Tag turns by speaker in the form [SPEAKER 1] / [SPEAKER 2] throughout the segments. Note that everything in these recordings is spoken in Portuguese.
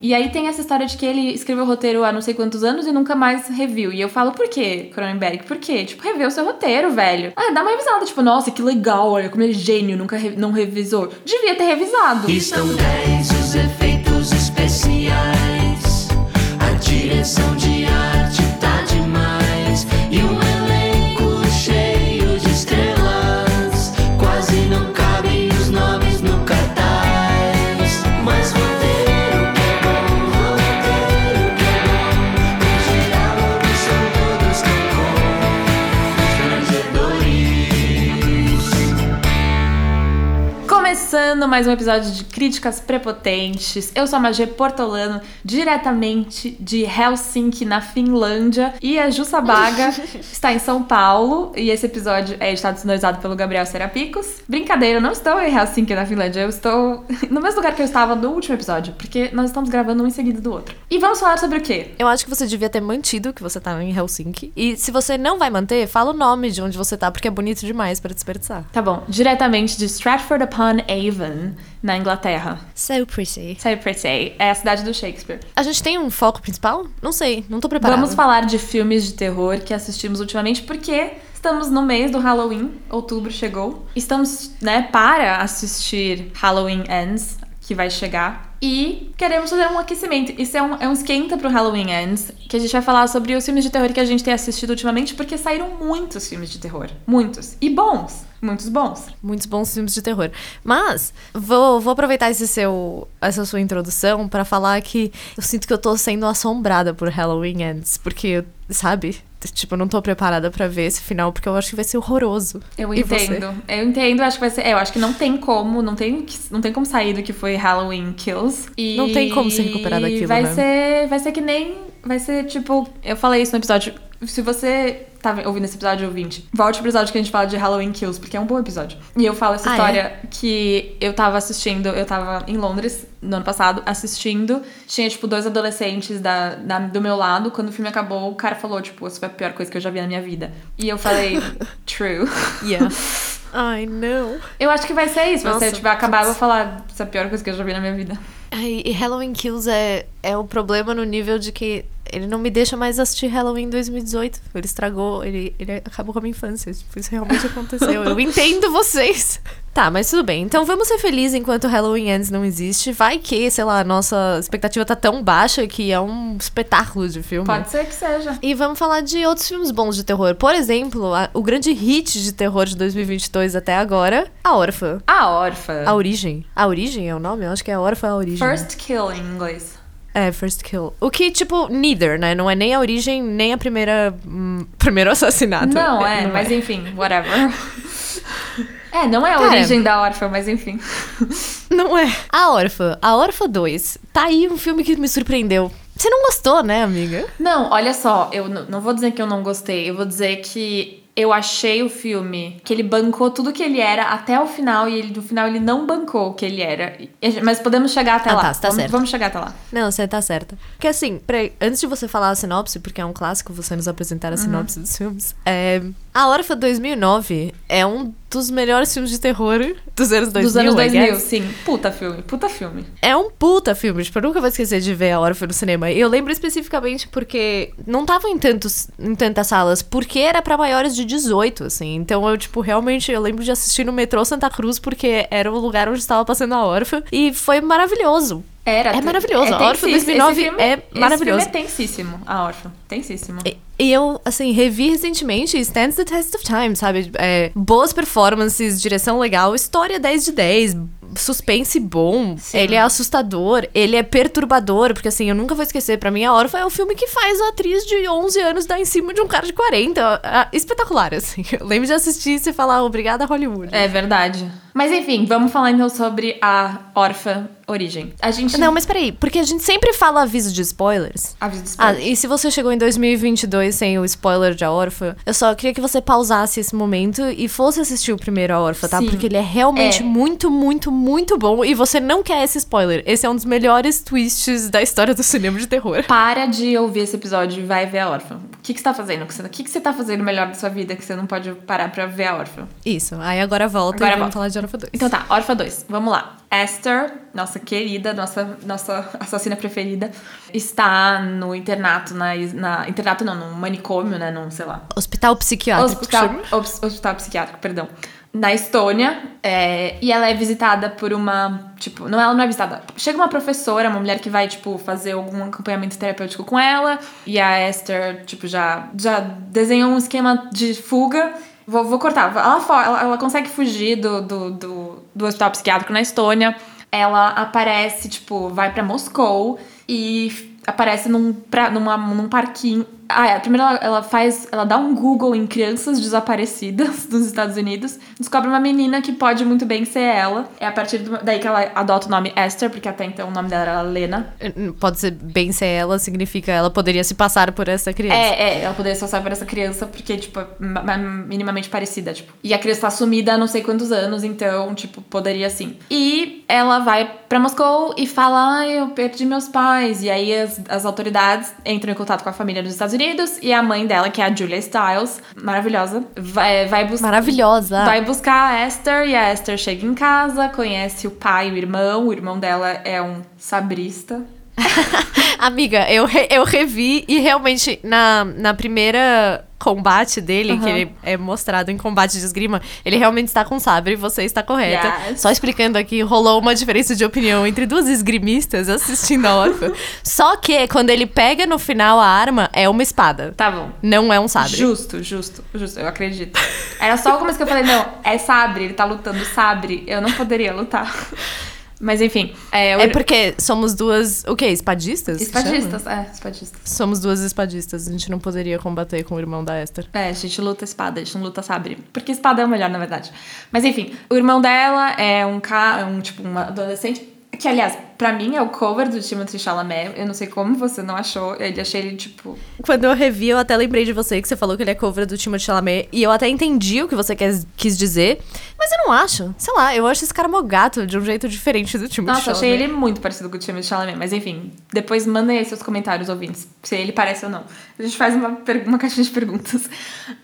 [SPEAKER 1] E aí tem essa história de que ele escreveu o roteiro há não sei quantos anos e nunca mais reviu. E eu falo, por quê, Cronenberg? Por quê? Tipo, reveu o seu roteiro, velho. Ah, dá uma revisada. Tipo, nossa, que legal, olha como ele é gênio, nunca re não revisou. Devia ter revisado.
[SPEAKER 2] Estão 10 os efeitos especiais. A direção de
[SPEAKER 1] Começando mais um episódio de Críticas Prepotentes. Eu sou a Magê Portolano, diretamente de Helsinki, na Finlândia. E a Jussa Baga está em São Paulo. E esse episódio é editado sonorizado pelo Gabriel Serapicos. Brincadeira, eu não estou em Helsinki, na Finlândia. Eu estou no mesmo lugar que eu estava no último episódio, porque nós estamos gravando um em seguida do outro. E vamos falar sobre o quê?
[SPEAKER 3] Eu acho que você devia ter mantido que você tava em Helsinki. E se você não vai manter, fala o nome de onde você tá, porque é bonito demais pra desperdiçar.
[SPEAKER 1] Tá bom, diretamente de Stratford upon Avon, na Inglaterra.
[SPEAKER 3] So pretty.
[SPEAKER 1] Say pretty. É a cidade do Shakespeare.
[SPEAKER 3] A gente tem um foco principal? Não sei, não tô preparada.
[SPEAKER 1] Vamos falar de filmes de terror que assistimos ultimamente, porque estamos no mês do Halloween, outubro chegou. Estamos, né, para assistir Halloween Ends, que vai chegar. E queremos fazer um aquecimento. Isso é um, é um esquenta pro Halloween Ends, que a gente vai falar sobre os filmes de terror que a gente tem assistido ultimamente, porque saíram muitos filmes de terror. Muitos. E bons. Muitos bons.
[SPEAKER 3] Muitos bons filmes de terror. Mas, vou, vou aproveitar esse seu, essa sua introdução pra falar que eu sinto que eu tô sendo assombrada por Halloween Ends. Porque, sabe? Tipo, eu não tô preparada pra ver esse final, porque eu acho que vai ser horroroso.
[SPEAKER 1] Eu entendo. Eu entendo, acho que vai ser. é, eu acho que não tem como, não tem, não tem como sair do que foi Halloween Kills. E
[SPEAKER 3] Não tem como se recuperar daquilo,
[SPEAKER 1] Vai
[SPEAKER 3] né?
[SPEAKER 1] ser. Vai ser que nem. Vai ser tipo. Eu falei isso no episódio. Se você tá ouvindo esse episódio ouvinte, volte pro episódio que a gente fala de Halloween Kills, porque é um bom episódio. E eu falo essa
[SPEAKER 3] Ah,
[SPEAKER 1] história que eu tava assistindo, eu tava em Londres no ano passado, assistindo. Tinha, tipo, dois adolescentes da, da- do meu lado. Quando o filme acabou, o cara falou, tipo, essa foi a pior coisa que eu já vi na minha vida. E eu falei, true.
[SPEAKER 3] Yeah. Ai, não.
[SPEAKER 1] Eu acho que vai ser isso. Vai
[SPEAKER 3] Nossa,
[SPEAKER 1] ser, tipo, vai acabar, eu vou falar essa é a pior coisa que eu já vi na minha vida.
[SPEAKER 3] Ai, e Halloween Kills é, é o problema no nível de que ele não me deixa mais assistir Halloween 2018. Ele estragou, ele, ele acabou com a minha infância. Tipo, isso realmente aconteceu. Eu entendo vocês. Tá, mas tudo bem. Então vamos ser felizes enquanto Halloween Ends não existe. Vai que, sei lá, a nossa expectativa tá tão baixa que é um espetáculo de filme.
[SPEAKER 1] Pode ser que seja.
[SPEAKER 3] E vamos falar de outros filmes bons de terror. Por exemplo, a- o grande hit de terror de 2022 até agora, A Órfã.
[SPEAKER 1] A Órfã.
[SPEAKER 3] A Origem. A Origem é o nome? Eu acho que é A Órfã a Origem.
[SPEAKER 1] First Kill em inglês.
[SPEAKER 3] É, First Kill. O que, tipo, neither, né? Não é nem a origem, nem a primeira. hum, primeiro assassinato.
[SPEAKER 1] Não, é,
[SPEAKER 3] não
[SPEAKER 1] mas enfim, whatever. É, não é a
[SPEAKER 3] Cara,
[SPEAKER 1] origem da órfã, mas enfim.
[SPEAKER 3] Não é. A Órfã. A Órfã 2. Tá aí um filme que me surpreendeu. Você não gostou, né, amiga?
[SPEAKER 1] Não, olha só, eu não vou dizer que eu não gostei, eu vou dizer que eu achei o filme que ele bancou tudo que ele era até o final e ele no final ele não bancou o que ele era. Mas podemos chegar até
[SPEAKER 3] Ah,
[SPEAKER 1] lá.
[SPEAKER 3] tá, tá
[SPEAKER 1] vamos,
[SPEAKER 3] certo.
[SPEAKER 1] vamos chegar até lá.
[SPEAKER 3] Não, você tá certa. Porque assim, peraí, antes de você falar a sinopse, porque é um clássico você nos apresentar a
[SPEAKER 1] Uhum.
[SPEAKER 3] sinopse dos filmes, é... A Órfã 2009 é um dos melhores filmes de terror dos anos 2000,
[SPEAKER 1] Dos anos
[SPEAKER 3] I
[SPEAKER 1] 2000,
[SPEAKER 3] guess.
[SPEAKER 1] sim. Puta filme, puta filme.
[SPEAKER 3] É um puta filme, tipo, eu nunca vou esquecer de ver A Órfã no cinema. E eu lembro especificamente porque não tava em, tantos, em tantas salas, porque era pra maiores de 18, assim. Então eu, tipo, realmente, eu lembro de assistir no metrô Santa Cruz, porque era o lugar onde estava passando A Órfã. E foi maravilhoso.
[SPEAKER 1] Era.
[SPEAKER 3] É maravilhoso. A Órfã
[SPEAKER 1] tensis-
[SPEAKER 3] 2009
[SPEAKER 1] esse filme-
[SPEAKER 3] é maravilhoso.
[SPEAKER 1] Esse filme é tensíssimo, a Órfã. Tensíssimo.
[SPEAKER 3] E- E eu, assim, revi recentemente stands the test of time, sabe? É, boas performances, direção legal, história 10 de 10, suspense bom,
[SPEAKER 1] Sim.
[SPEAKER 3] ele é assustador, ele é perturbador, porque assim, eu nunca vou esquecer, pra mim a Órfã é o filme que faz a atriz de 11 anos dar em cima de um cara de 40. Ah, espetacular, assim. Eu lembro de assistir e falar, obrigada Hollywood.
[SPEAKER 1] É verdade. Mas enfim, vamos falar então sobre a Órfã Origem. A gente.
[SPEAKER 3] Não, mas peraí, porque a gente sempre fala aviso de spoilers.
[SPEAKER 1] Aviso de
[SPEAKER 3] Ah,
[SPEAKER 1] spoiler.
[SPEAKER 3] e se você chegou em 2022 sem o spoiler de A Órfã, eu só queria que você pausasse esse momento e fosse assistir o primeiro A Órfã, tá?
[SPEAKER 1] Sim.
[SPEAKER 3] Porque ele é realmente
[SPEAKER 1] É.
[SPEAKER 3] muito, muito, muito bom e você não quer esse spoiler. Esse é um dos melhores twists da história do cinema de terror.
[SPEAKER 1] Para de ouvir esse episódio e vai ver a Órfã. que, que você tá fazendo? O que, o que, você tá fazendo melhor da sua vida que você não pode parar pra ver a órfã?
[SPEAKER 3] Isso. Aí agora volta
[SPEAKER 1] Agora
[SPEAKER 3] e vamos
[SPEAKER 1] volta.
[SPEAKER 3] falar de Órfã 2.
[SPEAKER 1] Então tá, órfã 2, vamos lá. Esther, nossa querida, nossa, nossa assassina preferida, está no internato, na, na. Internato não, num manicômio, né? Num, sei lá.
[SPEAKER 3] Hospital psiquiátrico.
[SPEAKER 1] Hospital, hospital psiquiátrico, perdão. Na Estônia, é, e ela é visitada por uma. Tipo, não, ela não é visitada. Chega uma professora, uma mulher que vai, tipo, fazer algum acompanhamento terapêutico com ela. E a Esther, tipo, já, já desenhou um esquema de fuga. Vou, vou cortar. Ela, ela, ela consegue fugir do, do, do, do hospital psiquiátrico na Estônia. Ela aparece, tipo, vai pra Moscou e aparece num, pra, numa, num parquinho. Ah, é. Primeiro ela, ela faz. Ela dá um Google em crianças desaparecidas dos Estados Unidos. Descobre uma menina que pode muito bem ser ela. É a partir do- daí que ela adota o nome Esther, porque até então o nome dela era Lena.
[SPEAKER 3] Pode ser bem ser ela, significa ela poderia se passar por essa criança.
[SPEAKER 1] É, é, ela poderia se passar por essa criança porque, tipo, é ma- ma- minimamente parecida, tipo. E a criança tá sumida há não sei quantos anos, então, tipo, poderia sim. E ela vai pra Moscou e fala, ah, eu perdi meus pais. E aí as, as autoridades entram em contato com a família dos Estados Unidos e a mãe dela, que é a Julia Stiles, maravilhosa, vai, vai buscar.
[SPEAKER 3] Maravilhosa.
[SPEAKER 1] Vai buscar a Esther e a Esther chega em casa, conhece o pai e o irmão. O irmão dela é um sabrista.
[SPEAKER 3] Amiga, eu, re- eu revi e realmente na, na primeira combate dele,
[SPEAKER 1] Aham.
[SPEAKER 3] que ele é mostrado em combate de esgrima, ele realmente está com sabre e você está correta.
[SPEAKER 1] Yes.
[SPEAKER 3] Só explicando aqui, rolou uma diferença de opinião entre duas esgrimistas assistindo a órfã. Só que quando ele pega no final a arma, é uma espada.
[SPEAKER 1] Tá bom.
[SPEAKER 3] Não é um sabre.
[SPEAKER 1] Justo, justo, justo, eu acredito. Era só o começo que eu falei, não, é sabre, ele tá lutando sabre, eu não poderia lutar. Mas enfim, é, o-
[SPEAKER 3] É porque somos duas, o quê? Espadistas?
[SPEAKER 1] espadistas, é, espadistas.
[SPEAKER 3] Somos duas espadistas. A gente não poderia combater com o irmão da Esther.
[SPEAKER 1] É, a gente luta espada, a gente não luta sabre. Porque espada é o melhor, na verdade. Mas enfim, o irmão dela é um cara, um tipo, um adolescente. Que, aliás, pra mim é o cover do Timothée Chalamet. Eu não sei como você não achou. Ele achei ele, tipo.
[SPEAKER 3] Quando eu revi, eu até lembrei de você que você falou que ele é cover do Timothée Chalamet. E eu até entendi o que você quis, quis dizer. Mas eu não acho. Sei lá, eu acho esse cara mó gato de um jeito diferente do Timothée
[SPEAKER 1] Nossa, achei
[SPEAKER 3] Chalamet.
[SPEAKER 1] ele muito parecido com o Timothée Chalamet. Mas enfim, depois mandem aí seus comentários, ouvintes. Se ele parece ou não. A gente faz uma, uma caixinha de perguntas.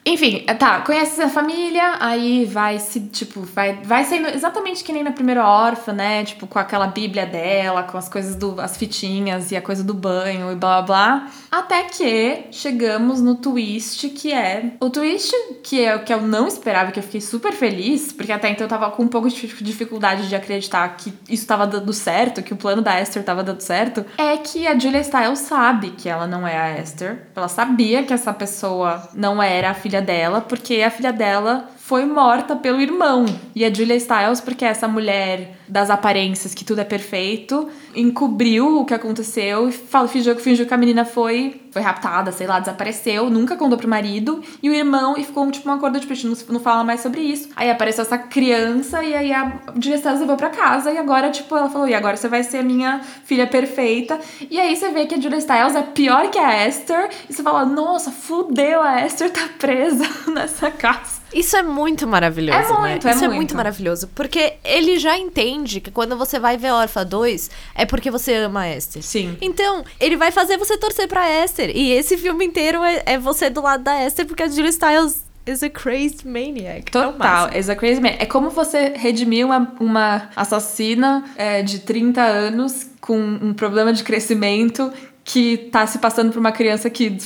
[SPEAKER 1] Enfim, tá. Conhece a família, aí vai se, tipo, vai, vai sendo exatamente que nem na primeira órfã, né? Tipo, com aquela bíblia dela, com as coisas do. as fitinhas e a coisa do banho e blá blá blá. Até que chegamos no twist, que é. O twist, que é o que eu não esperava, que eu fiquei super feliz, porque até então eu tava com um pouco de dificuldade de acreditar que isso tava dando certo, que o plano da Esther tava dando certo, é que a Julia Stiles sabe que ela não é a Esther. Ela sabia que essa pessoa não era a filha dela, porque a filha dela foi morta pelo irmão. E a Julia Stiles, porque é essa mulher das aparências, que tudo é perfeito, encobriu o que aconteceu e fingiu, fingiu que a menina foi, foi raptada, sei lá, desapareceu, nunca contou pro marido, e o irmão, e ficou tipo um acordo, tipo, a gente não, não fala mais sobre isso. Aí apareceu essa criança, e aí a Julia Stiles levou pra casa, e agora, tipo, ela falou, e agora você vai ser a minha filha perfeita. E aí você vê que a Julia Stiles é pior que a Esther, e você fala, nossa, fudeu, a Esther tá presa nessa casa.
[SPEAKER 3] Isso é muito maravilhoso,
[SPEAKER 1] É
[SPEAKER 3] né?
[SPEAKER 1] muito, é
[SPEAKER 3] Isso é
[SPEAKER 1] muito.
[SPEAKER 3] muito maravilhoso. Porque ele já entende que quando você vai ver Orpha 2, é porque você ama a Esther.
[SPEAKER 1] Sim.
[SPEAKER 3] Então, ele vai fazer você torcer pra Esther. E esse filme inteiro é, é você do lado da Esther, porque a Julia Stiles is a crazy maniac. É
[SPEAKER 1] Total,
[SPEAKER 3] máximo.
[SPEAKER 1] is a crazy man. É como você redimir uma, uma assassina é, de 30 anos com um problema de crescimento que tá se passando por uma criança que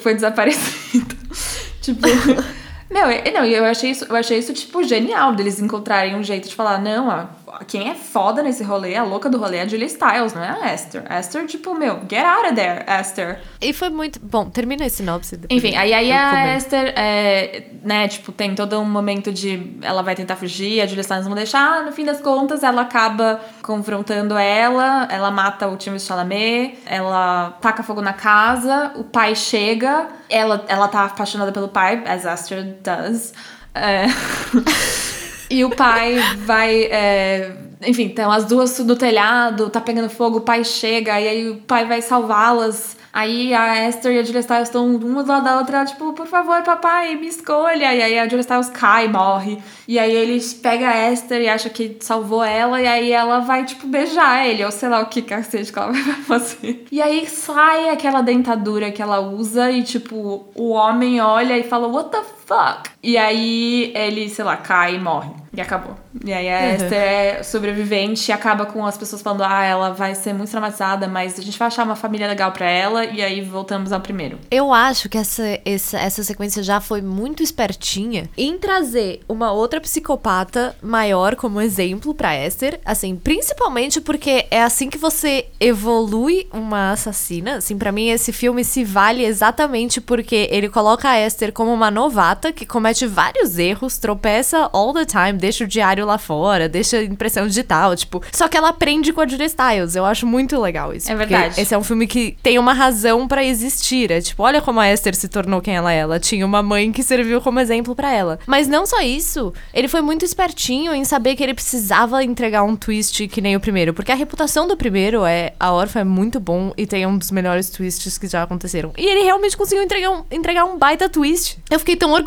[SPEAKER 1] foi desaparecida. tipo. Meu, eu, não, eu achei isso, eu achei isso, tipo, genial deles encontrarem um jeito de falar, não, a, quem é foda nesse rolê, a louca do rolê é a Julia Stiles, não é a Esther. A Esther, tipo, meu, get out of there, Esther.
[SPEAKER 3] E foi muito. Bom, termina a sinopse.
[SPEAKER 1] Enfim, aí, aí a. Esther, é, né, tipo, tem todo um momento de ela vai tentar fugir, a Julia Stiles não deixar, no fim das contas ela acaba confrontando ela, ela mata o Timothée Chalamet, ela taca fogo na casa, o pai chega, ela, ela tá apaixonada pelo pai, as Esther does, é, e o pai vai. é, enfim, então as duas do telhado, tá pegando fogo, o pai chega, e aí o pai vai salvá-las. Aí a Esther e a Julia Stiles estão uma do lado da outra, tipo, por favor, papai, me escolha. E aí a Julia Stiles cai, morre. E aí ele pega a Esther e acha que salvou ela, e aí ela vai, tipo, beijar ele, ou sei lá o que cacete que ela vai fazer. E aí sai aquela dentadura que ela usa, e tipo, o homem olha e fala, what the fuck? E aí ele, sei lá, cai e morre. E acabou. E aí a
[SPEAKER 3] Uhum.
[SPEAKER 1] Esther é sobrevivente e acaba com as pessoas falando, ah, ela vai ser muito traumatizada, mas a gente vai achar uma família legal pra ela, e aí voltamos ao primeiro.
[SPEAKER 3] Eu acho que essa, essa, essa sequência já foi muito espertinha em trazer uma outra psicopata maior como exemplo pra Esther. Assim, principalmente porque é assim que você evolui uma assassina. Assim, pra mim esse filme se vale exatamente porque ele coloca a Esther como uma novata que comete vários erros, tropeça all the time, deixa o diário lá fora, deixa impressão digital, tipo. Só que ela aprende com a Julia Stiles. Eu acho muito legal isso.
[SPEAKER 1] É verdade.
[SPEAKER 3] Esse é um filme que tem uma razão pra existir. É tipo, olha como a Esther se tornou quem ela é. Ela tinha uma mãe que serviu como exemplo pra ela. Mas não só isso, ele foi muito espertinho em saber que ele precisava entregar um twist que nem o primeiro. Porque a reputação do primeiro é a órfã é muito bom e tem um dos melhores twists que já aconteceram. E ele realmente conseguiu entregar um, entregar um baita twist. Eu fiquei tão orgulhosa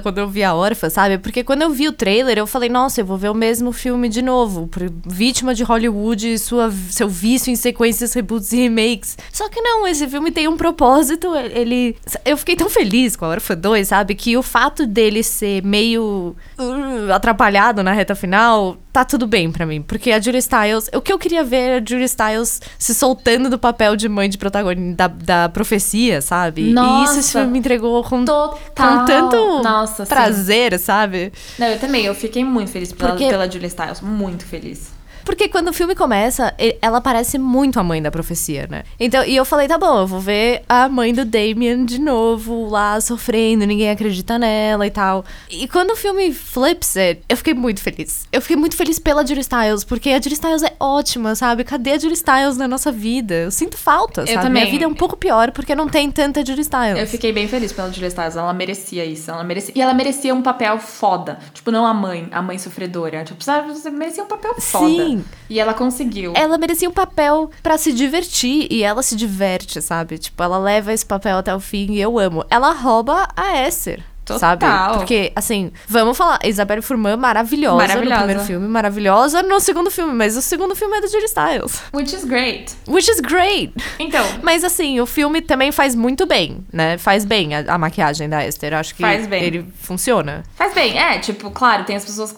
[SPEAKER 3] quando eu vi a órfã, sabe? Porque quando eu vi o trailer, eu falei, nossa, eu vou ver o mesmo filme de novo. Vítima de Hollywood sua, seu vício em sequências, reboots e remakes. Só que não, esse filme tem um propósito. Ele. Eu fiquei tão feliz com a Órfã 2, sabe? Que o fato dele ser meio uh, atrapalhado na reta final tá tudo bem pra mim. Porque a Julia Stiles. O que eu queria ver era a Julia Stiles se soltando do papel de mãe de protagonista da, da profecia, sabe? e
[SPEAKER 1] Nossa.
[SPEAKER 3] isso esse filme me entregou com,
[SPEAKER 1] Total.
[SPEAKER 3] com tanto
[SPEAKER 1] Nossa, sim.
[SPEAKER 3] prazer, sabe?
[SPEAKER 1] Não, eu também, eu fiquei muito feliz pela,
[SPEAKER 3] Porque-
[SPEAKER 1] pela Julia Stiles, muito feliz.
[SPEAKER 3] Porque quando o filme começa, ela parece muito a mãe da profecia, né? Então, e eu falei, tá bom, eu vou ver a mãe do Damien de novo lá sofrendo, ninguém acredita nela e tal. E quando o filme flips it, eu fiquei muito feliz. Eu fiquei muito feliz pela Julie Stiles, porque a Julie Stiles é ótima, sabe? Cadê a Julie Stiles na nossa vida? Eu sinto falta, sabe?
[SPEAKER 1] também.
[SPEAKER 3] Minha vida é um pouco pior porque não tem tanta Julie Stiles.
[SPEAKER 1] Eu fiquei bem feliz pela Julia Stiles, ela merecia isso. Ela merecia, e ela merecia um papel foda. Tipo, não a mãe, a mãe sofredora. Tipo, sabe, você merecia um papel foda.
[SPEAKER 3] Sim.
[SPEAKER 1] E ela conseguiu.
[SPEAKER 3] ela merecia um papel pra se divertir e ela se diverte, sabe? Tipo, ela leva esse papel até o fim e eu amo. Ela rouba a Esther.
[SPEAKER 1] Total.
[SPEAKER 3] Sabe? Porque, assim, vamos falar, Isabelle Furman maravilhosa,
[SPEAKER 1] Maravilhosa.
[SPEAKER 3] no primeiro filme, maravilhosa no segundo filme, mas o segundo filme é da Julie Stiles.
[SPEAKER 1] Which is great.
[SPEAKER 3] Which is great.
[SPEAKER 1] Então,
[SPEAKER 3] Mas assim, o filme também faz muito bem, né? Faz bem a, a maquiagem da Esther. Acho que
[SPEAKER 1] Faz bem.
[SPEAKER 3] ele funciona.
[SPEAKER 1] faz bem. É, tipo, claro, tem as pessoas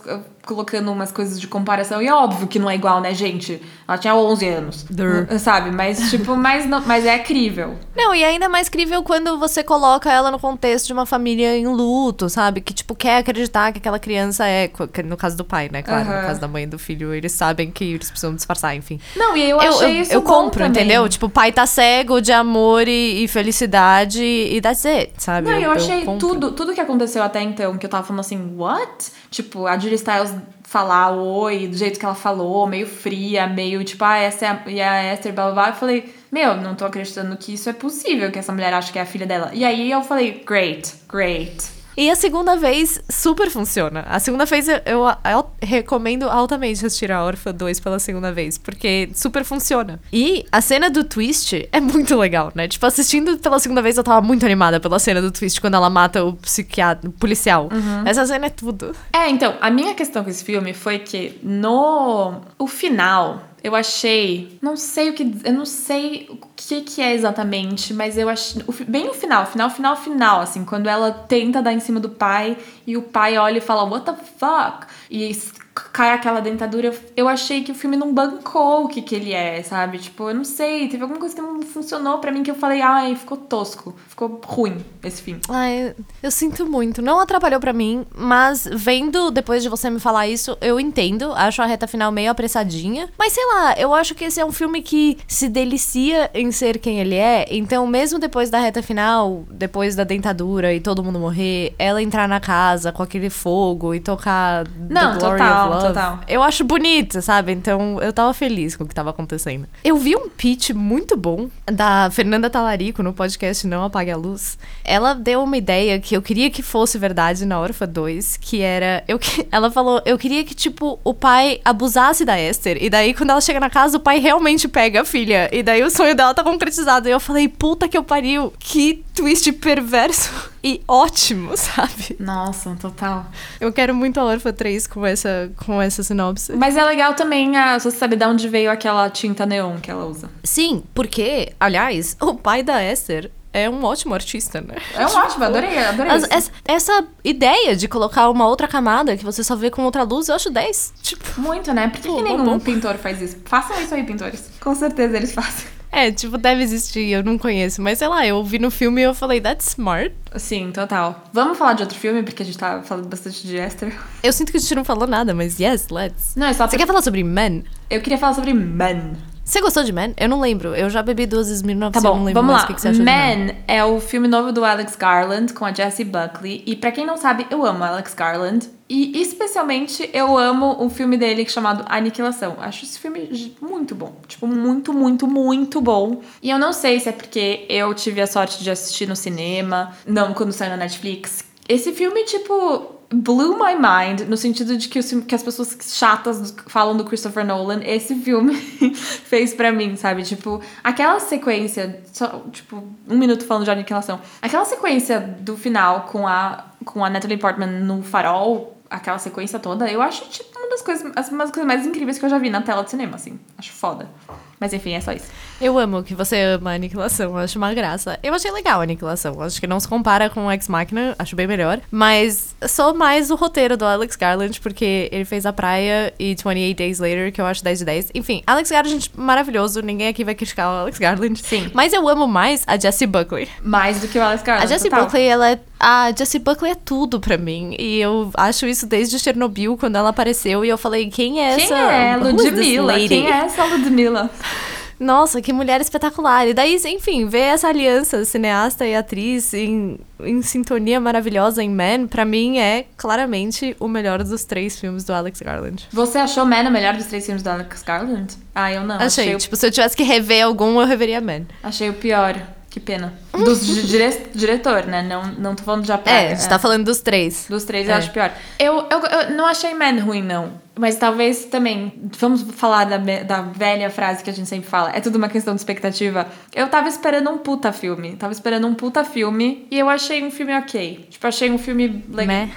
[SPEAKER 1] colocando umas coisas de comparação. E é óbvio que não é igual, né, gente? Ela tinha 11 anos.
[SPEAKER 3] Dur.
[SPEAKER 1] Uh, Sabe? Mas, tipo, mas, não, mas é crível.
[SPEAKER 3] Não, e ainda mais crível quando você coloca ela no contexto de uma família em luto, sabe? Que, tipo, quer acreditar que aquela criança é. No caso do pai, né? Claro,
[SPEAKER 1] Aham.
[SPEAKER 3] no caso da mãe e do filho, eles sabem que eles precisam disfarçar, enfim.
[SPEAKER 1] Não, e eu
[SPEAKER 3] eu
[SPEAKER 1] achei
[SPEAKER 3] eu,
[SPEAKER 1] isso
[SPEAKER 3] eu
[SPEAKER 1] bom
[SPEAKER 3] compro,
[SPEAKER 1] também.
[SPEAKER 3] entendeu? Tipo, o pai tá cego de amor e, e felicidade e that's it, sabe?
[SPEAKER 1] Não, eu, achei
[SPEAKER 3] compro.
[SPEAKER 1] tudo, tudo que aconteceu até então, que eu tava falando assim, what? Tipo, a Julia Stiles falar oi, do jeito que ela falou, meio fria, meio tipo, ah, essa é a, e a Esther, blá blá blá. Eu falei, meu, não tô acreditando que isso é possível, que essa mulher acha que é a filha dela. E aí eu falei, great, great.
[SPEAKER 3] E a segunda vez super funciona. A segunda vez eu, eu, eu recomendo altamente assistir a Orpha 2 pela segunda vez, porque super funciona. E a cena do twist é muito legal, né? Tipo, assistindo pela segunda vez eu tava muito animada pela cena do twist quando ela mata o psiquiatra, o policial. Essa cena é tudo.
[SPEAKER 1] É, então, a minha questão com esse filme foi que no o final eu achei, não sei o que, eu não sei o que que é exatamente, mas eu achei o bem no final, final, final, final, assim, quando ela tenta dar em cima do pai e o pai olha e fala what the fuck? E cai aquela dentadura, eu achei que o filme não bancou o que que ele é, sabe? Tipo, eu não sei, teve alguma coisa que não funcionou pra mim que eu falei, ai, ficou tosco, ficou ruim esse fim.
[SPEAKER 3] Ai, eu sinto muito. Não atrapalhou pra mim, mas vendo depois de você me falar isso, eu entendo. Acho a reta final meio apressadinha. Mas sei lá, eu acho que esse é um filme que se delicia em ser quem ele é. Então, mesmo depois da reta final, depois da dentadura e todo mundo morrer, ela entrar na casa com aquele fogo e tocar
[SPEAKER 1] Não,
[SPEAKER 3] The Glory
[SPEAKER 1] total,
[SPEAKER 3] love.
[SPEAKER 1] Total.
[SPEAKER 3] Eu acho bonita, sabe? Então eu tava feliz com o que tava acontecendo. Eu vi um pitch muito bom da Fernanda Talarico no podcast Não Apague a Luz. Ela deu uma ideia que eu queria que fosse verdade na Orfa 2, que era. Eu, ela falou, eu queria que, tipo, o pai abusasse da Esther. E daí, quando ela chega na casa, o pai realmente pega a filha. E daí o sonho dela tá concretizado. E eu falei, puta que eu pariu. Que twist perverso e ótimo, sabe?
[SPEAKER 1] Nossa, total.
[SPEAKER 3] Eu quero muito a Orfa 3 com essa, com essa sinopse.
[SPEAKER 1] Mas é legal também, a, você sabe de onde veio aquela tinta neon que ela usa.
[SPEAKER 3] Sim, porque, aliás, o pai da Esther é um ótimo artista, né?
[SPEAKER 1] É um ótimo, adorei, adorei
[SPEAKER 3] As- essa, essa ideia de colocar uma outra camada que você só vê com outra luz, eu acho 10. Tipo,
[SPEAKER 1] Muito, né? Por que,
[SPEAKER 3] Pô,
[SPEAKER 1] que nenhum
[SPEAKER 3] bom.
[SPEAKER 1] pintor faz isso? Façam isso aí, pintores. Com certeza eles fazem.
[SPEAKER 3] é, tipo, deve existir, eu não conheço. Mas sei lá, eu vi no filme e eu falei, that's smart.
[SPEAKER 1] Sim, total. Vamos falar de outro filme, porque a gente tá falando bastante de Esther.
[SPEAKER 3] Eu sinto que a gente não falou nada, mas yes, let's.
[SPEAKER 1] Não, é só
[SPEAKER 3] Você quer falar sobre Men?
[SPEAKER 1] eu queria falar sobre Men.
[SPEAKER 3] Você gostou de Men? Eu não lembro. Eu já bebi duas Smirnoff,
[SPEAKER 1] Tá
[SPEAKER 3] eu não
[SPEAKER 1] bom,
[SPEAKER 3] lembro
[SPEAKER 1] vamos
[SPEAKER 3] mais
[SPEAKER 1] lá.
[SPEAKER 3] o que, que você achou. Men
[SPEAKER 1] é o filme novo do Alex Garland com a Jessie Buckley. E pra quem não sabe, eu amo Alex Garland. E especialmente eu amo o filme dele chamado Aniquilação. Acho esse filme muito bom. Tipo, muito, muito, muito bom. E eu não sei se é porque eu tive a sorte de assistir no cinema, não quando saiu na Netflix. Esse filme, tipo, blew my mind, no sentido de que, os que as pessoas chatas falam do Christopher Nolan, esse filme fez pra mim, sabe? Tipo, aquela sequência, só, tipo, um minuto falando de aniquilação. Aquela sequência do final com a, com a Natalie Portman no farol, aquela sequência toda, eu acho, tipo, uma das coisas, as- uma das coisas mais incríveis que eu já vi na tela de cinema, assim. Acho foda. Mas enfim, é só isso.
[SPEAKER 3] Eu amo que você ama a Aniquilação, eu acho uma graça. Eu achei legal a Aniquilação, acho que não se compara com o Ex Machina, acho bem melhor. Mas sou mais o roteiro do Alex Garland, porque ele fez A Praia e 28 Days Later, que eu acho 10 de 10. Enfim, Alex Garland maravilhoso, ninguém aqui vai criticar o Alex Garland.
[SPEAKER 1] Sim.
[SPEAKER 3] Mas eu amo mais a Jessie Buckley.
[SPEAKER 1] Mais do que o Alex Garland.
[SPEAKER 3] A Jessie
[SPEAKER 1] total.
[SPEAKER 3] Buckley, ela é. A Jessie Buckley é tudo pra mim. E eu acho isso desde Chernobyl, quando ela apareceu. E eu falei, quem é
[SPEAKER 1] Quem
[SPEAKER 3] essa?
[SPEAKER 1] é Ludmilla? Quem é essa Ludmilla?
[SPEAKER 3] Nossa, que mulher espetacular. E daí, enfim, ver essa aliança, cineasta e atriz, em, em sintonia maravilhosa em Man, pra mim é claramente o melhor dos três filmes do Alex Garland.
[SPEAKER 1] Você achou Man o melhor dos três filmes do Alex Garland? Ah, eu não.
[SPEAKER 3] achei,
[SPEAKER 1] Achei, o,
[SPEAKER 3] tipo, se eu tivesse que rever algum, eu reveria Man.
[SPEAKER 1] achei o pior. Que pena. Dos di- dire- diretor, né? Não, não tô falando de
[SPEAKER 3] É,
[SPEAKER 1] Apraga.
[SPEAKER 3] a gente tá falando dos três.
[SPEAKER 1] Dos três
[SPEAKER 3] É.
[SPEAKER 1] eu acho pior. Eu, eu, eu não achei Man ruim, não. Mas talvez também, vamos falar da, da velha frase que a gente sempre fala, é tudo uma questão de expectativa. Eu tava esperando um puta filme. Tava esperando um puta filme e eu achei um filme ok. Tipo, achei um filme.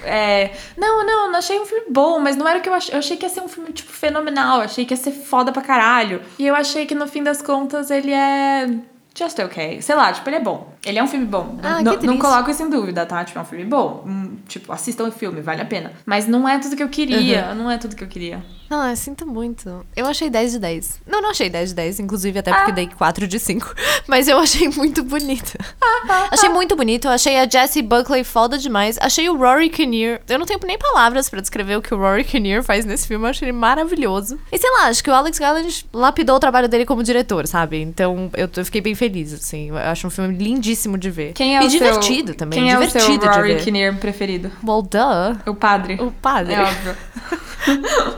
[SPEAKER 1] É, não, não, não achei um filme bom, mas não era o que eu achei. Eu achei que ia ser um filme, tipo, fenomenal. Achei que ia ser foda pra caralho. E eu achei que no fim das contas ele é. Just okay. Sei lá, tipo, ele é bom. Ele é um filme bom.
[SPEAKER 3] Ah,
[SPEAKER 1] não, não coloco isso em dúvida, tá? Tipo, é um filme bom. Hum, tipo, assistam o filme, vale a pena. Mas não é tudo que eu queria. Não é tudo que eu queria.
[SPEAKER 3] Ah, eu sinto muito. Eu achei 10 de 10. Não, não achei 10 de 10, inclusive até porque
[SPEAKER 1] Ah.
[SPEAKER 3] dei 4 de 5. Mas eu achei muito bonito. achei muito bonito, achei a Jessie Buckley foda demais. Achei o Rory Kinnear. Eu não tenho nem palavras pra descrever o que o Rory Kinnear faz nesse filme, eu achei ele maravilhoso. E sei lá, acho que o Alex Garland lapidou o trabalho dele como diretor, sabe? Então eu, eu fiquei bem feliz, assim. Eu acho um filme lindíssimo de ver.
[SPEAKER 1] Quem é
[SPEAKER 3] e
[SPEAKER 1] o
[SPEAKER 3] divertido
[SPEAKER 1] seu,
[SPEAKER 3] também,
[SPEAKER 1] Quem é o
[SPEAKER 3] divertido
[SPEAKER 1] seu Rory. Kinnear preferido?
[SPEAKER 3] Well, duh.
[SPEAKER 1] O padre.
[SPEAKER 3] O padre.
[SPEAKER 1] É óbvio.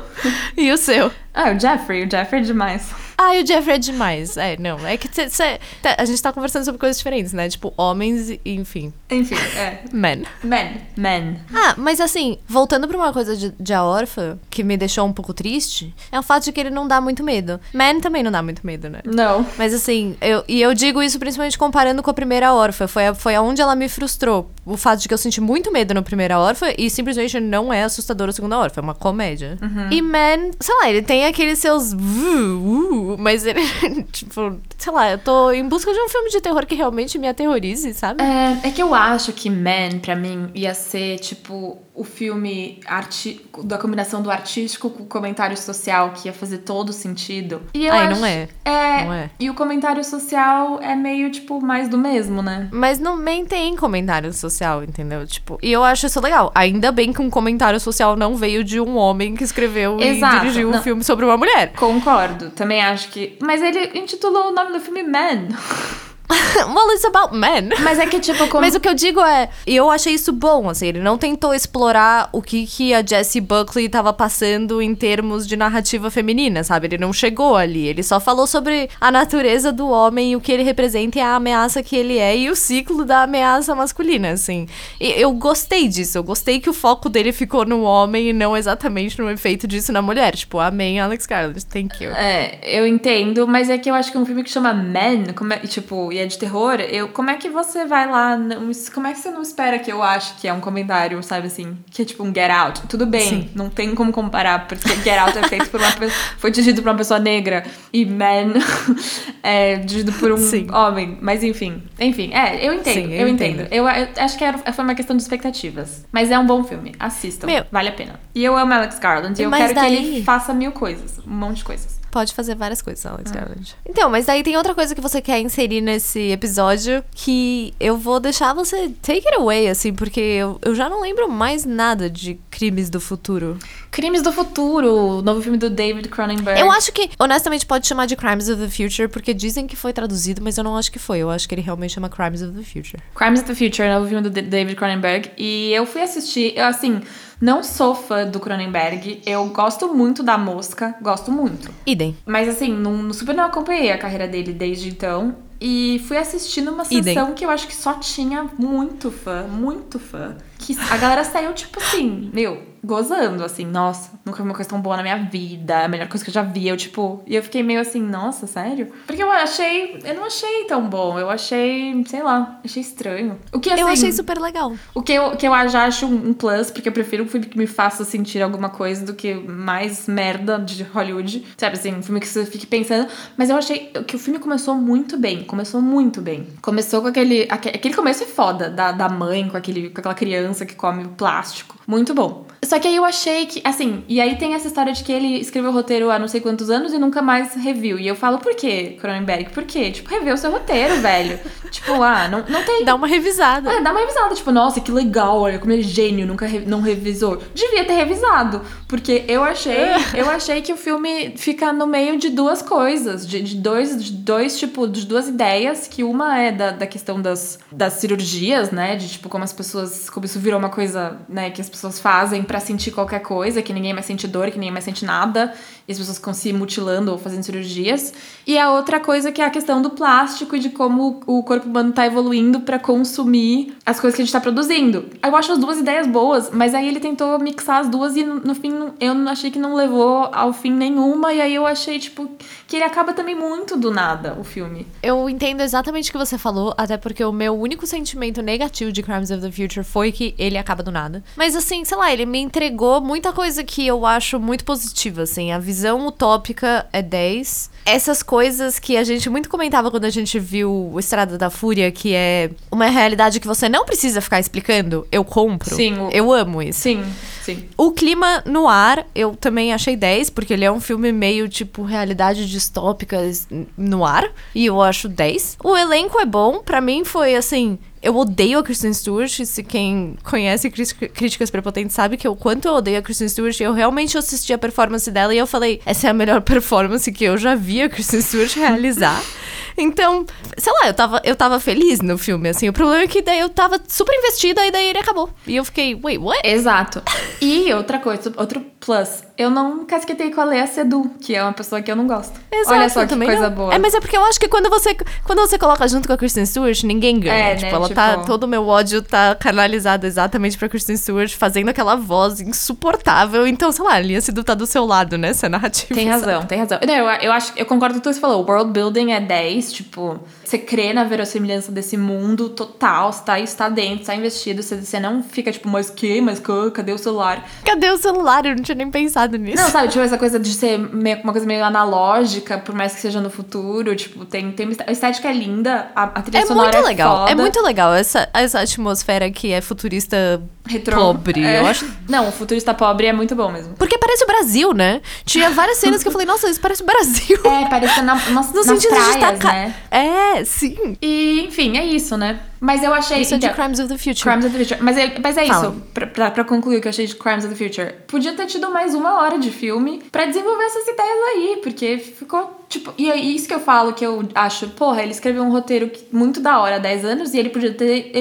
[SPEAKER 3] E o seu?
[SPEAKER 1] Ah, o Jeffrey. O Jeffrey é demais.
[SPEAKER 3] Ah, o Jeffrey é demais. É, não. É que cê- cê- tá, a gente tá conversando sobre coisas diferentes, né? Tipo, homens e, enfim,
[SPEAKER 1] Enfim, é.
[SPEAKER 3] men.
[SPEAKER 1] Men. Men.
[SPEAKER 3] Ah, mas assim, voltando pra uma coisa de, de A Órfã, que me deixou um pouco triste, é o fato de que ele não dá muito medo. Men também não dá muito medo, né?
[SPEAKER 1] Não.
[SPEAKER 3] Mas assim, eu, e eu digo isso principalmente comparando com a primeira órfã. Foi, a- foi aonde ela me frustrou. O fato de que eu senti muito medo na primeira órfã e simplesmente não é assustador a segunda órfã. É uma comédia. E Man, sei lá, ele tem aqueles seus. mas ele, tipo, sei lá, eu tô em busca de um filme de terror que realmente me aterrorize, sabe?
[SPEAKER 1] É, é que eu acho que Man, pra mim, ia ser, tipo, o filme arti da combinação do artístico com o comentário social, que ia fazer todo sentido. E eu
[SPEAKER 3] Ai,
[SPEAKER 1] acho-
[SPEAKER 3] não é.
[SPEAKER 1] É,
[SPEAKER 3] Não é.
[SPEAKER 1] E o comentário social é meio, tipo, mais do mesmo, né?
[SPEAKER 3] Mas não nem tem comentário social, entendeu? Tipo, e eu acho isso legal. Ainda bem que um comentário social não veio de um homem que escreveu
[SPEAKER 1] Exato,
[SPEAKER 3] e dirigiu um
[SPEAKER 1] não.
[SPEAKER 3] filme sobre uma mulher.
[SPEAKER 1] Concordo. Também acho que. Mas ele intitulou o nome do filme Man.
[SPEAKER 3] well, it's about men.
[SPEAKER 1] Mas é que, tipo, como...
[SPEAKER 3] Mas o que eu digo é, e eu achei isso bom, assim, ele não tentou explorar o que, que a Jessie Buckley tava passando em termos de narrativa feminina, sabe? Ele não chegou ali, ele só falou sobre a natureza do homem e o que ele representa e a ameaça que ele é e o ciclo da ameaça masculina, assim. E eu gostei disso, eu gostei que o foco dele ficou no homem e não exatamente no efeito disso na mulher. Tipo, amém Alex Garland, thank you.
[SPEAKER 1] É, eu entendo, mas é que eu acho que um filme que chama Men, como é, tipo, e é de terror, eu, como é que você vai lá, não- como é que você não espera que eu ache que é um comentário, sabe assim, que é tipo um Get Out? Tudo bem,
[SPEAKER 3] Sim.
[SPEAKER 1] não tem como comparar, porque Get Out é feito por uma pessoa, foi dirigido por uma pessoa negra e Men é dirigido por um
[SPEAKER 3] Sim.
[SPEAKER 1] homem, mas enfim, enfim, é, eu entendo,
[SPEAKER 3] Sim, eu
[SPEAKER 1] eu, entendo.
[SPEAKER 3] entendo.
[SPEAKER 1] Eu, eu acho que era, foi uma questão de expectativas, mas é um bom filme, assistam,
[SPEAKER 3] Meu.
[SPEAKER 1] vale a pena. E eu amo Alex Garland, e eu quero que
[SPEAKER 3] daí-
[SPEAKER 1] ele faça mil coisas, um monte de coisas.
[SPEAKER 3] Pode fazer várias coisas, Alex Garland. Então, mas daí tem outra coisa que você quer inserir nesse episódio que eu vou deixar você take it away, assim, porque eu, eu já não lembro mais nada de Crimes do Futuro.
[SPEAKER 1] Crimes do Futuro, o novo filme do David Cronenberg.
[SPEAKER 3] Eu acho que, honestamente, pode chamar de Crimes of the Future, porque dizem que foi traduzido, mas eu não acho que foi. Eu acho que ele realmente chama Crimes of the Future.
[SPEAKER 1] Crimes of the Future, novo filme do David Cronenberg. E eu fui assistir, eu assim, não sou fã do Cronenberg. Eu gosto muito da Mosca, gosto muito.
[SPEAKER 3] Idem.
[SPEAKER 1] Mas assim, não, super não acompanhei a carreira dele desde então. E fui assistindo uma
[SPEAKER 3] Idem.
[SPEAKER 1] sessão que eu acho que só tinha muito fã, muito fã. Que a galera saiu, tipo assim, meu, gozando, assim, nossa, nunca vi uma coisa tão boa na minha vida, a melhor coisa que eu já vi. Eu, tipo, e eu fiquei meio assim, nossa, sério? Porque eu achei, eu não achei tão bom, eu achei, sei lá, achei estranho. O que assim,
[SPEAKER 3] Eu achei super legal.
[SPEAKER 1] o que eu, que eu já acho um plus, porque eu prefiro um filme que me faça sentir alguma coisa do que mais merda de Hollywood. Sabe assim, um filme que você fique pensando. Mas eu achei que o filme começou muito bem. Começou muito bem. Começou com aquele. aque- Aquele começo é foda, da, da mãe com, aquele, com aquela criança que come o plástico. Muito bom. Só que aí eu achei que, assim, e aí tem essa história de que ele escreveu o roteiro há não sei quantos anos e nunca mais reviu. E eu falo, por quê, Cronenberg? Por quê? Tipo, revê o seu roteiro, velho. tipo, ah, não, não tem
[SPEAKER 3] Dá uma revisada.
[SPEAKER 1] é, dá uma revisada, tipo, nossa, que legal, olha como ele é gênio, nunca re- não revisou. Devia ter revisado, porque eu achei, eu achei que o filme fica no meio de duas coisas, de, de dois, de dois, tipo, de duas ideias, que uma é da, da questão das, das cirurgias, né, de tipo, como as pessoas, como isso virou uma coisa, né, que as pessoas fazem pra sentir qualquer coisa, que ninguém mais sente dor, que ninguém mais sente nada, e as pessoas ficam se mutilando ou fazendo cirurgias. E a outra coisa que é a questão do plástico e de como o corpo humano tá evoluindo pra consumir as coisas que a gente tá produzindo. Eu acho as duas ideias boas, mas aí ele tentou mixar as duas e no, fim eu achei que não levou ao fim nenhuma. E aí eu achei, tipo, que ele acaba também muito do nada, o filme.
[SPEAKER 3] Eu entendo exatamente o que você falou, até porque o meu único sentimento negativo de Crimes of the Future foi que ele acaba do nada. Mas assim, sei lá, ele me entregou muita coisa que eu acho muito positiva, assim. A visão utópica é 10. Essas coisas que a gente muito comentava quando a gente viu o Estrada da Fúria, que é uma realidade que você não precisa ficar explicando, eu compro.
[SPEAKER 1] Sim, o-
[SPEAKER 3] Eu amo isso.
[SPEAKER 1] Sim, sim.
[SPEAKER 3] O clima no ar, eu também achei 10, porque ele é um filme meio tipo realidade distópica no ar, e eu acho 10. O elenco é bom, pra mim foi assim. Eu odeio a Kristen Stewart. Se quem conhece Crítica- Críticas Prepotentes sabe que o quanto eu odeio a Kristen Stewart. Eu realmente assisti a performance dela e eu falei: essa é a melhor performance que eu já vi a Kristen Stewart realizar. Então, sei lá, eu tava, eu tava feliz no filme, assim. O problema é que daí eu tava super investida e daí ele acabou. E eu fiquei, wait, what?
[SPEAKER 1] Exato. E outra coisa, outro plus. Eu não casquetei com a Lea Sedu, que é uma pessoa que eu não gosto.
[SPEAKER 3] Exato,
[SPEAKER 1] Olha só que
[SPEAKER 3] também
[SPEAKER 1] coisa
[SPEAKER 3] não.
[SPEAKER 1] boa.
[SPEAKER 3] É, mas é porque eu acho que quando você, quando você coloca junto com a Kristen Stewart, ninguém ganha.
[SPEAKER 1] É,
[SPEAKER 3] tipo,
[SPEAKER 1] né,
[SPEAKER 3] ela tá.
[SPEAKER 1] tipo-
[SPEAKER 3] Todo o meu ódio tá canalizado exatamente pra Kristen Stewart, fazendo aquela voz insuportável. Então, sei lá, a Linha Sidu tá do seu lado, né? Essa narrativa.
[SPEAKER 1] Tem
[SPEAKER 3] sabe?
[SPEAKER 1] razão, tem razão. Não, eu, eu acho, eu concordo com tudo que você falou. O world building é 10, tipo, você crê na verossimilhança desse mundo total, você tá, está dentro, está investido, você, você não fica tipo, mas que, mas que, cadê o celular?
[SPEAKER 3] Cadê o celular? Eu não tinha nem pensado nisso.
[SPEAKER 1] Não, sabe, tipo, essa coisa de ser meio- uma coisa meio analógica, por mais que seja no futuro, tipo, tem, tem a estética é linda, a, a trilha
[SPEAKER 3] É
[SPEAKER 1] sonora
[SPEAKER 3] muito
[SPEAKER 1] é
[SPEAKER 3] legal,
[SPEAKER 1] foda.
[SPEAKER 3] é muito legal essa, essa atmosfera que é futurista
[SPEAKER 1] Retrô.
[SPEAKER 3] Pobre,
[SPEAKER 1] É.
[SPEAKER 3] eu acho-
[SPEAKER 1] Não, o futurista pobre é muito bom mesmo.
[SPEAKER 3] Porque parece o Brasil, né? Tinha várias cenas que eu falei, nossa, isso parece o Brasil.
[SPEAKER 1] É, parecendo na, nas,
[SPEAKER 3] No
[SPEAKER 1] nas
[SPEAKER 3] sentido de
[SPEAKER 1] praias,
[SPEAKER 3] estar. ca-
[SPEAKER 1] né?
[SPEAKER 3] É, sim.
[SPEAKER 1] E, enfim, é isso, né? Mas eu achei...
[SPEAKER 3] Isso é de
[SPEAKER 1] então-
[SPEAKER 3] Crimes of the Future.
[SPEAKER 1] Crimes of the Future. Mas é, mas é
[SPEAKER 3] Fala.
[SPEAKER 1] isso, pra, pra, pra concluir o que eu achei de Crimes of the Future. Podia ter tido mais uma hora de filme pra desenvolver essas ideias aí, porque ficou, tipo... E é isso que eu falo, que eu acho, porra, ele escreveu um roteiro muito da hora há 10 anos e ele podia ter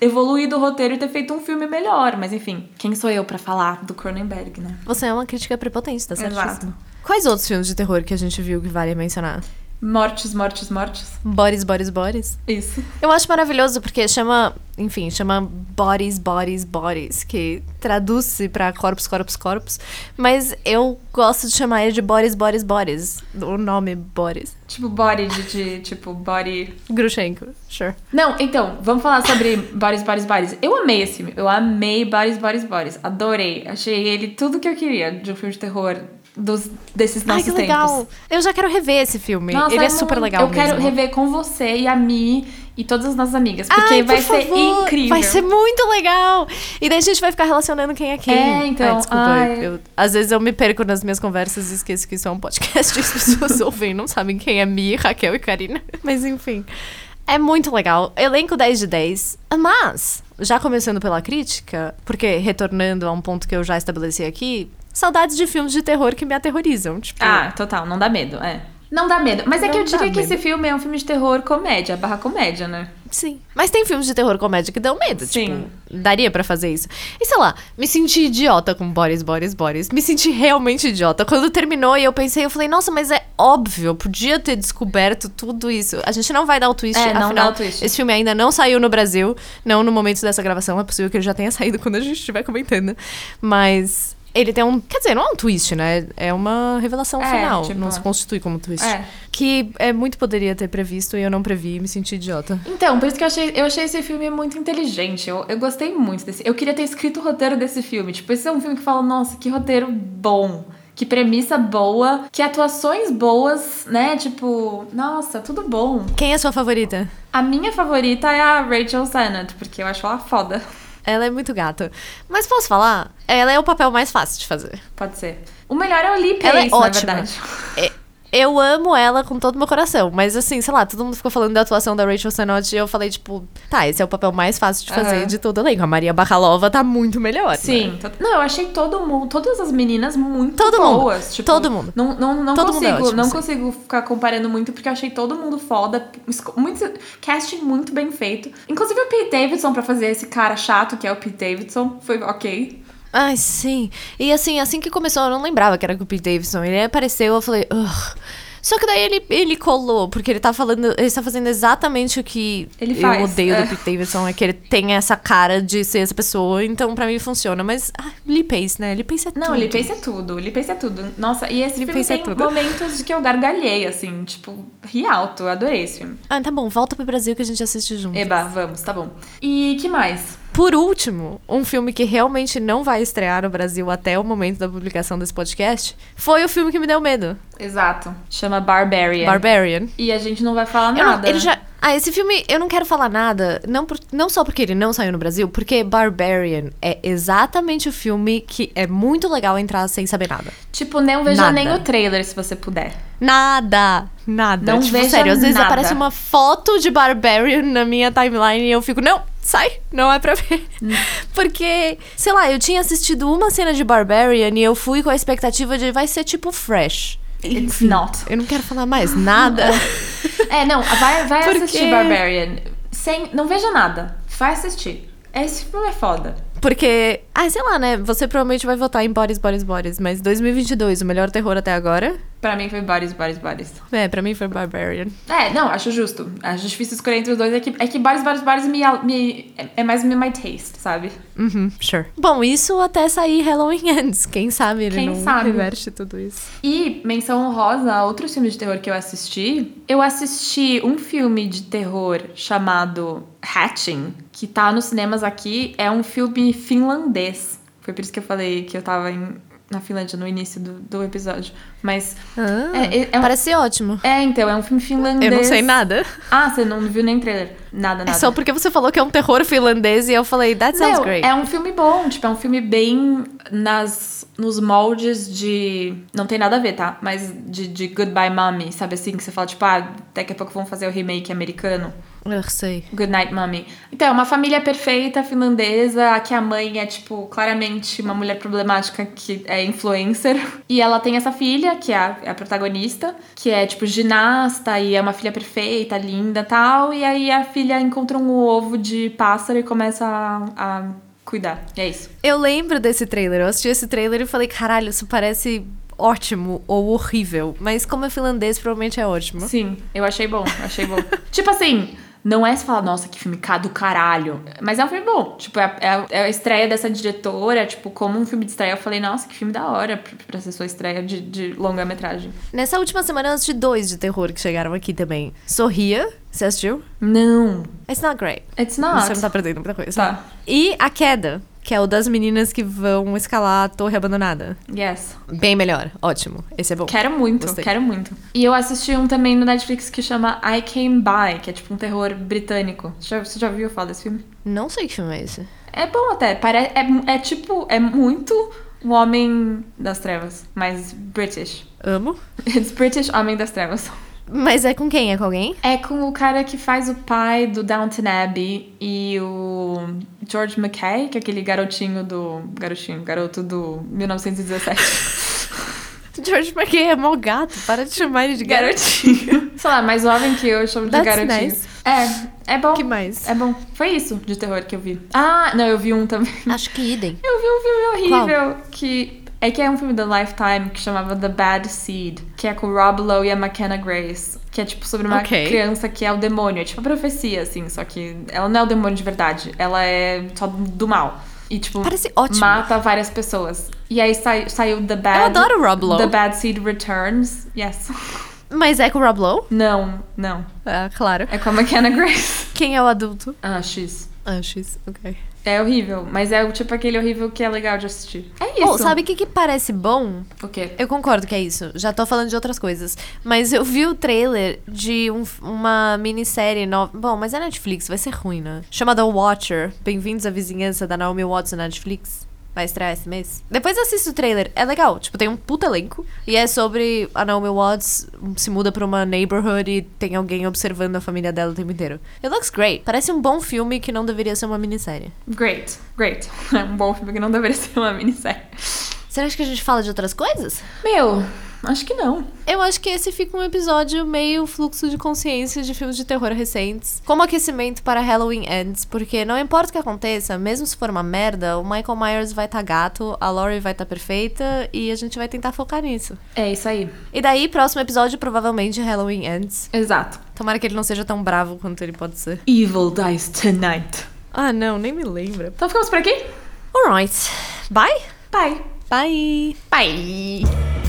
[SPEAKER 1] evoluído o roteiro e ter feito um filme melhor. Mas enfim, quem sou eu pra falar do Cronenberg, né?
[SPEAKER 3] Você é uma crítica prepotente, tá certo?
[SPEAKER 1] Exato.
[SPEAKER 3] Quais outros filmes de terror que a gente viu que vale mencionar?
[SPEAKER 1] Mortes, mortes, mortes.
[SPEAKER 3] Boris, Boris, Boris.
[SPEAKER 1] Isso.
[SPEAKER 3] Eu acho maravilhoso porque chama, enfim, chama Bodies, Bodies, Bodies, que traduz-se pra corpos, corpos, corpos. Mas eu gosto de chamar ele de Boris, Boris, Boris. O nome Boris.
[SPEAKER 1] Tipo, body de, de tipo, body...
[SPEAKER 3] Grushenko, sure.
[SPEAKER 1] Não, então, vamos falar sobre Boris, Boris, Boris. Eu amei esse filme. Eu amei Boris, Boris, Boris. Adorei. Achei ele tudo que eu queria de um filme de terror dos, desses
[SPEAKER 3] Ai,
[SPEAKER 1] nossos
[SPEAKER 3] que
[SPEAKER 1] tempos.
[SPEAKER 3] legal. Eu já quero rever esse filme.
[SPEAKER 1] Nossa,
[SPEAKER 3] ele é super legal
[SPEAKER 1] Eu quero
[SPEAKER 3] mesmo.
[SPEAKER 1] rever com você e a Mi e todas as nossas amigas. Porque
[SPEAKER 3] Ai,
[SPEAKER 1] vai
[SPEAKER 3] por
[SPEAKER 1] ser
[SPEAKER 3] favor.
[SPEAKER 1] incrível.
[SPEAKER 3] Vai ser muito legal. E daí a gente vai ficar relacionando quem é quem.
[SPEAKER 1] É, então,
[SPEAKER 3] Ai, desculpa.
[SPEAKER 1] ai.
[SPEAKER 3] eu- às vezes eu me perco nas minhas conversas e esqueço que isso é um podcast e as pessoas ouvem e não sabem quem é Mi, Raquel e Karina. Mas enfim. É muito legal. Elenco 10 de 10. Mas, já começando pela crítica, porque retornando a um ponto que eu já estabeleci aqui, saudades de filmes de terror que me aterrorizam. Tipo,
[SPEAKER 1] Ah, total, não dá medo, é. Não dá medo. Mas é que
[SPEAKER 3] Não
[SPEAKER 1] eu diria que
[SPEAKER 3] medo.
[SPEAKER 1] esse filme é um filme de terror comédia, barra comédia, né?
[SPEAKER 3] Sim. Mas tem filmes de terror comédia que dão medo.
[SPEAKER 1] Sim.
[SPEAKER 3] Tipo, daria pra fazer isso. E sei lá, me senti idiota com Boris, Boris, Boris. Me senti realmente idiota. Quando terminou e eu pensei, eu falei, nossa, mas é óbvio, eu podia ter descoberto tudo isso. A gente não vai dar o twist,
[SPEAKER 1] É, não
[SPEAKER 3] afinal,
[SPEAKER 1] dá o twist.
[SPEAKER 3] esse filme ainda não saiu no Brasil, não no momento dessa gravação. É possível que ele já tenha saído quando a gente estiver comentando. Mas. Ele tem um. Quer dizer, não é um twist, né? É uma revelação
[SPEAKER 1] É,
[SPEAKER 3] final.
[SPEAKER 1] tipo-
[SPEAKER 3] Não se constitui como twist.
[SPEAKER 1] É.
[SPEAKER 3] Que é muito poderia ter previsto e eu não previ e me senti idiota.
[SPEAKER 1] Então, por isso que eu achei, eu achei esse filme muito inteligente. Eu, eu gostei muito desse. Eu queria ter escrito o roteiro desse filme. Tipo, esse é um filme que fala, nossa, que roteiro bom. Que premissa boa, que atuações boas, né? Tipo, nossa, tudo bom.
[SPEAKER 3] Quem é a sua favorita?
[SPEAKER 1] A minha favorita é a Rachel Sennett, porque eu acho ela foda.
[SPEAKER 3] Ela é muito gata. Mas posso falar? Ela é o papel mais fácil de fazer.
[SPEAKER 1] Pode ser. O melhor é o Lee
[SPEAKER 3] Ela
[SPEAKER 1] Pace,
[SPEAKER 3] é
[SPEAKER 1] na
[SPEAKER 3] ótima.
[SPEAKER 1] verdade.
[SPEAKER 3] É, Eu amo ela com todo o meu coração. Mas assim, sei lá, todo mundo ficou falando da atuação da Rachel Sennott e eu falei, tipo, tá, esse é o papel mais fácil de fazer
[SPEAKER 1] Aham.
[SPEAKER 3] de todo o elenco. A Maria Bakalova tá muito melhor. né?
[SPEAKER 1] Sim. to- Não, eu achei todo mundo, todas as meninas muito
[SPEAKER 3] Todo mundo.
[SPEAKER 1] boas. Tipo,
[SPEAKER 3] Todo mundo.
[SPEAKER 1] Não, não, não
[SPEAKER 3] Todo mundo é
[SPEAKER 1] consigo,
[SPEAKER 3] ótimo,
[SPEAKER 1] não
[SPEAKER 3] sim.
[SPEAKER 1] consigo ficar comparando muito, porque eu achei todo mundo foda. Muito, casting muito bem feito. Inclusive o Pete Davidson pra fazer esse cara chato, que é o Pete Davidson, foi ok.
[SPEAKER 3] Ai, sim. E assim, assim que começou, eu não lembrava que era com o Pete Davidson. Ele apareceu, eu falei, ugh. Só que daí ele, ele colou, porque ele tá falando, ele tá fazendo exatamente o que
[SPEAKER 1] Ele faz,
[SPEAKER 3] eu odeio
[SPEAKER 1] é.
[SPEAKER 3] do Pete Davidson, é que ele tem essa cara de ser essa pessoa, então pra mim funciona. Mas, ah, Lee Pace, né? Lee Pace é
[SPEAKER 1] Não,
[SPEAKER 3] tudo.
[SPEAKER 1] Lee Pace é tudo, Lee Pace é tudo. Nossa, e esse
[SPEAKER 3] Lee
[SPEAKER 1] filme
[SPEAKER 3] Pace é
[SPEAKER 1] tem
[SPEAKER 3] tudo.
[SPEAKER 1] momentos de que eu gargalhei, assim, tipo, ri alto, adorei esse filme.
[SPEAKER 3] Ah, tá bom, volta pro Brasil que a gente assiste junto.
[SPEAKER 1] Eba, vamos, tá bom. E que mais?
[SPEAKER 3] Por último, um filme que realmente não vai estrear no Brasil até o momento da publicação desse podcast foi o filme que me deu medo,
[SPEAKER 1] Exato. Chama Barbarian.
[SPEAKER 3] Barbarian.
[SPEAKER 1] E a gente não vai falar
[SPEAKER 3] Eu não-
[SPEAKER 1] nada.
[SPEAKER 3] ele
[SPEAKER 1] né?
[SPEAKER 3] já. Ah, esse filme eu não quero falar nada, não, por- não só porque ele não saiu no Brasil, porque Barbarian é exatamente o filme que é muito legal entrar sem saber nada.
[SPEAKER 1] Tipo, não veja
[SPEAKER 3] Nada.
[SPEAKER 1] nem o trailer se você puder.
[SPEAKER 3] Nada, nada.
[SPEAKER 1] Não
[SPEAKER 3] tipo,
[SPEAKER 1] veja
[SPEAKER 3] sério, às vezes
[SPEAKER 1] nada.
[SPEAKER 3] aparece uma foto de Barbarian na minha timeline e eu fico, não, sai, não é pra ver. Porque, sei lá, eu tinha assistido uma cena de Barbarian e eu fui com a expectativa de vai ser tipo Fresh.
[SPEAKER 1] It's not.
[SPEAKER 3] Eu não quero falar mais nada.
[SPEAKER 1] É, não, vai, vai
[SPEAKER 3] Porque-
[SPEAKER 1] assistir Barbarian. Sem, não veja nada. Vai assistir. Esse filme é foda.
[SPEAKER 3] Porque, ah, sei lá, né? Você provavelmente vai votar em Boris, Boris, Boris, mas 2022, o melhor terror até agora,
[SPEAKER 1] Pra mim foi Boris, Boris, Boris.
[SPEAKER 3] é, pra mim foi Barbarian.
[SPEAKER 1] É, não, acho justo. Acho difícil escolher entre os dois. É que, é que Boris, Boris, Boris me, me, é- mais my taste, sabe?
[SPEAKER 3] Uhum, sure. Bom, isso até sair Halloween Ends. Quem sabe ele
[SPEAKER 1] Quem
[SPEAKER 3] não
[SPEAKER 1] sabe?
[SPEAKER 3] reverte tudo isso.
[SPEAKER 1] E, menção honrosa a outros filmes de terror que eu assisti. Eu assisti um filme de terror chamado Hatching, que tá nos cinemas aqui. É um filme finlandês. Foi por isso que eu falei que eu tava em, na Finlândia no início do, do episódio. Mas.
[SPEAKER 3] Ah,
[SPEAKER 1] É, é, é um-
[SPEAKER 3] parece ótimo.
[SPEAKER 1] É, então, é um filme finlandês.
[SPEAKER 3] Eu não sei nada.
[SPEAKER 1] Ah, você não viu nem trailer? Nada, nada.
[SPEAKER 3] É só porque você falou que é um terror finlandês e eu falei, that sounds
[SPEAKER 1] Meu,
[SPEAKER 3] great.
[SPEAKER 1] é um filme bom, tipo, é um filme bem nas, nos moldes de. Não tem nada a ver, tá? Mas de, de Goodbye Mommy, sabe assim? Que você fala, tipo, ah, daqui a pouco vão fazer o remake americano.
[SPEAKER 3] Eu sei.
[SPEAKER 1] Good Night Mommy. Então, é uma família perfeita finlandesa, que a mãe é, tipo, claramente uma mulher problemática que é influencer. E ela tem essa filha, que é a, é a protagonista, que é, tipo, ginasta e é uma filha perfeita, linda tal. E aí a filha encontra um ovo de pássaro e começa a, a cuidar. E é isso.
[SPEAKER 3] Eu lembro desse trailer. Eu assisti esse trailer e falei, caralho, isso parece ótimo ou horrível. Mas como é finlandês, provavelmente é ótimo.
[SPEAKER 1] Sim, eu achei bom, achei bom. tipo assim, não é se falar, nossa, que filme cá do caralho. Mas é um filme bom. Tipo, é, é- é a estreia dessa diretora, tipo, como um filme de estreia, eu falei, nossa, que filme da hora pra, pra ser sua estreia de, de longa-metragem.
[SPEAKER 3] Nessa última semana eu assisti dois de terror que chegaram aqui também. Sorria, você assistiu?
[SPEAKER 1] Não,
[SPEAKER 3] It's not great.
[SPEAKER 1] it's not.
[SPEAKER 3] Você não tá perdendo muita coisa.
[SPEAKER 1] Tá.
[SPEAKER 3] E A Queda, que é o das meninas que vão escalar a torre abandonada.
[SPEAKER 1] Yes.
[SPEAKER 3] Bem melhor. Ótimo. Esse é bom.
[SPEAKER 1] Quero muito,
[SPEAKER 3] Gostei.
[SPEAKER 1] quero muito. E eu assisti um também no Netflix que chama I Came By, que é tipo um terror britânico. Você já, você já ouviu falar desse filme?
[SPEAKER 3] Não sei que filme é esse.
[SPEAKER 1] É bom até, pare... é, é tipo, é muito o Homem das Trevas, mas British.
[SPEAKER 3] Amo.
[SPEAKER 1] It's British Homem das Trevas.
[SPEAKER 3] Mas é com quem? É com alguém?
[SPEAKER 1] É com o cara que faz o pai do Downton Abbey e o George McKay, que é aquele garotinho do. Garotinho, garoto do 1917.
[SPEAKER 3] George McKay é mó gato. Para de chamar ele de
[SPEAKER 1] garotinho. Sei lá, mais jovem que eu, eu chamo de
[SPEAKER 3] That's
[SPEAKER 1] garotinho.
[SPEAKER 3] nice.
[SPEAKER 1] É, é bom.
[SPEAKER 3] que mais?
[SPEAKER 1] É bom. Foi isso de terror que eu vi. Ah, não, eu vi um também.
[SPEAKER 3] Acho que idem.
[SPEAKER 1] Eu vi um filme horrível que. É que é um filme da Lifetime que chamava The Bad Seed, que é com o Rob Lowe e a McKenna Grace. Que é tipo sobre uma
[SPEAKER 3] Ok.
[SPEAKER 1] criança que é o demônio. É tipo a profecia, assim, só que ela não é o demônio de verdade. Ela é só do mal. E, tipo,
[SPEAKER 3] Parece ótimo.
[SPEAKER 1] mata várias pessoas. E aí sai- saiu The Bad.
[SPEAKER 3] Eu adoro o Rob Lowe.
[SPEAKER 1] The Bad Seed Returns. Yes.
[SPEAKER 3] Mas é com o Rob Lowe?
[SPEAKER 1] Não, não.
[SPEAKER 3] Ah, claro.
[SPEAKER 1] É com a McKenna Grace.
[SPEAKER 3] Quem é o adulto?
[SPEAKER 1] Ah, X.
[SPEAKER 3] Ah, X. Ok.
[SPEAKER 1] É horrível, mas é o tipo aquele horrível que é legal de assistir. É isso.
[SPEAKER 3] Bom, sabe o que, que parece bom?
[SPEAKER 1] O quê?
[SPEAKER 3] Eu concordo que é isso. Já tô falando de outras coisas. Mas eu vi o trailer de um- uma minissérie nova. Bom, mas é Netflix, vai ser ruim, né? Chamada Watcher. Bem-vindos à vizinhança da Naomi Watts na Netflix. Vai estrear esse mês. Depois assista o trailer. É legal. Tipo, tem um puta elenco. E é sobre a Naomi Watts se muda pra uma neighborhood e tem alguém observando a família dela o tempo inteiro. It looks great. Parece um bom filme que não deveria ser uma minissérie.
[SPEAKER 1] Great, great. É um bom filme que não deveria ser uma minissérie.
[SPEAKER 3] Acha que a gente fala de outras coisas?
[SPEAKER 1] Meu, acho que não.
[SPEAKER 3] Eu acho que esse fica um episódio meio fluxo de consciência de filmes de terror recentes. Como aquecimento para Halloween Ends, porque não importa o que aconteça, mesmo se for uma merda, o Michael Myers vai estar gato, a Laurie vai estar perfeita e a gente vai tentar focar nisso.
[SPEAKER 1] É isso aí.
[SPEAKER 3] E daí, próximo episódio, provavelmente Halloween Ends.
[SPEAKER 1] Exato.
[SPEAKER 3] Tomara que ele não seja tão bravo quanto ele pode ser.
[SPEAKER 1] Evil dies tonight.
[SPEAKER 3] Ah, não, nem me lembra.
[SPEAKER 1] Então ficamos por aqui?
[SPEAKER 3] Alright. Bye?
[SPEAKER 1] Bye.
[SPEAKER 3] Bye.
[SPEAKER 1] Bye.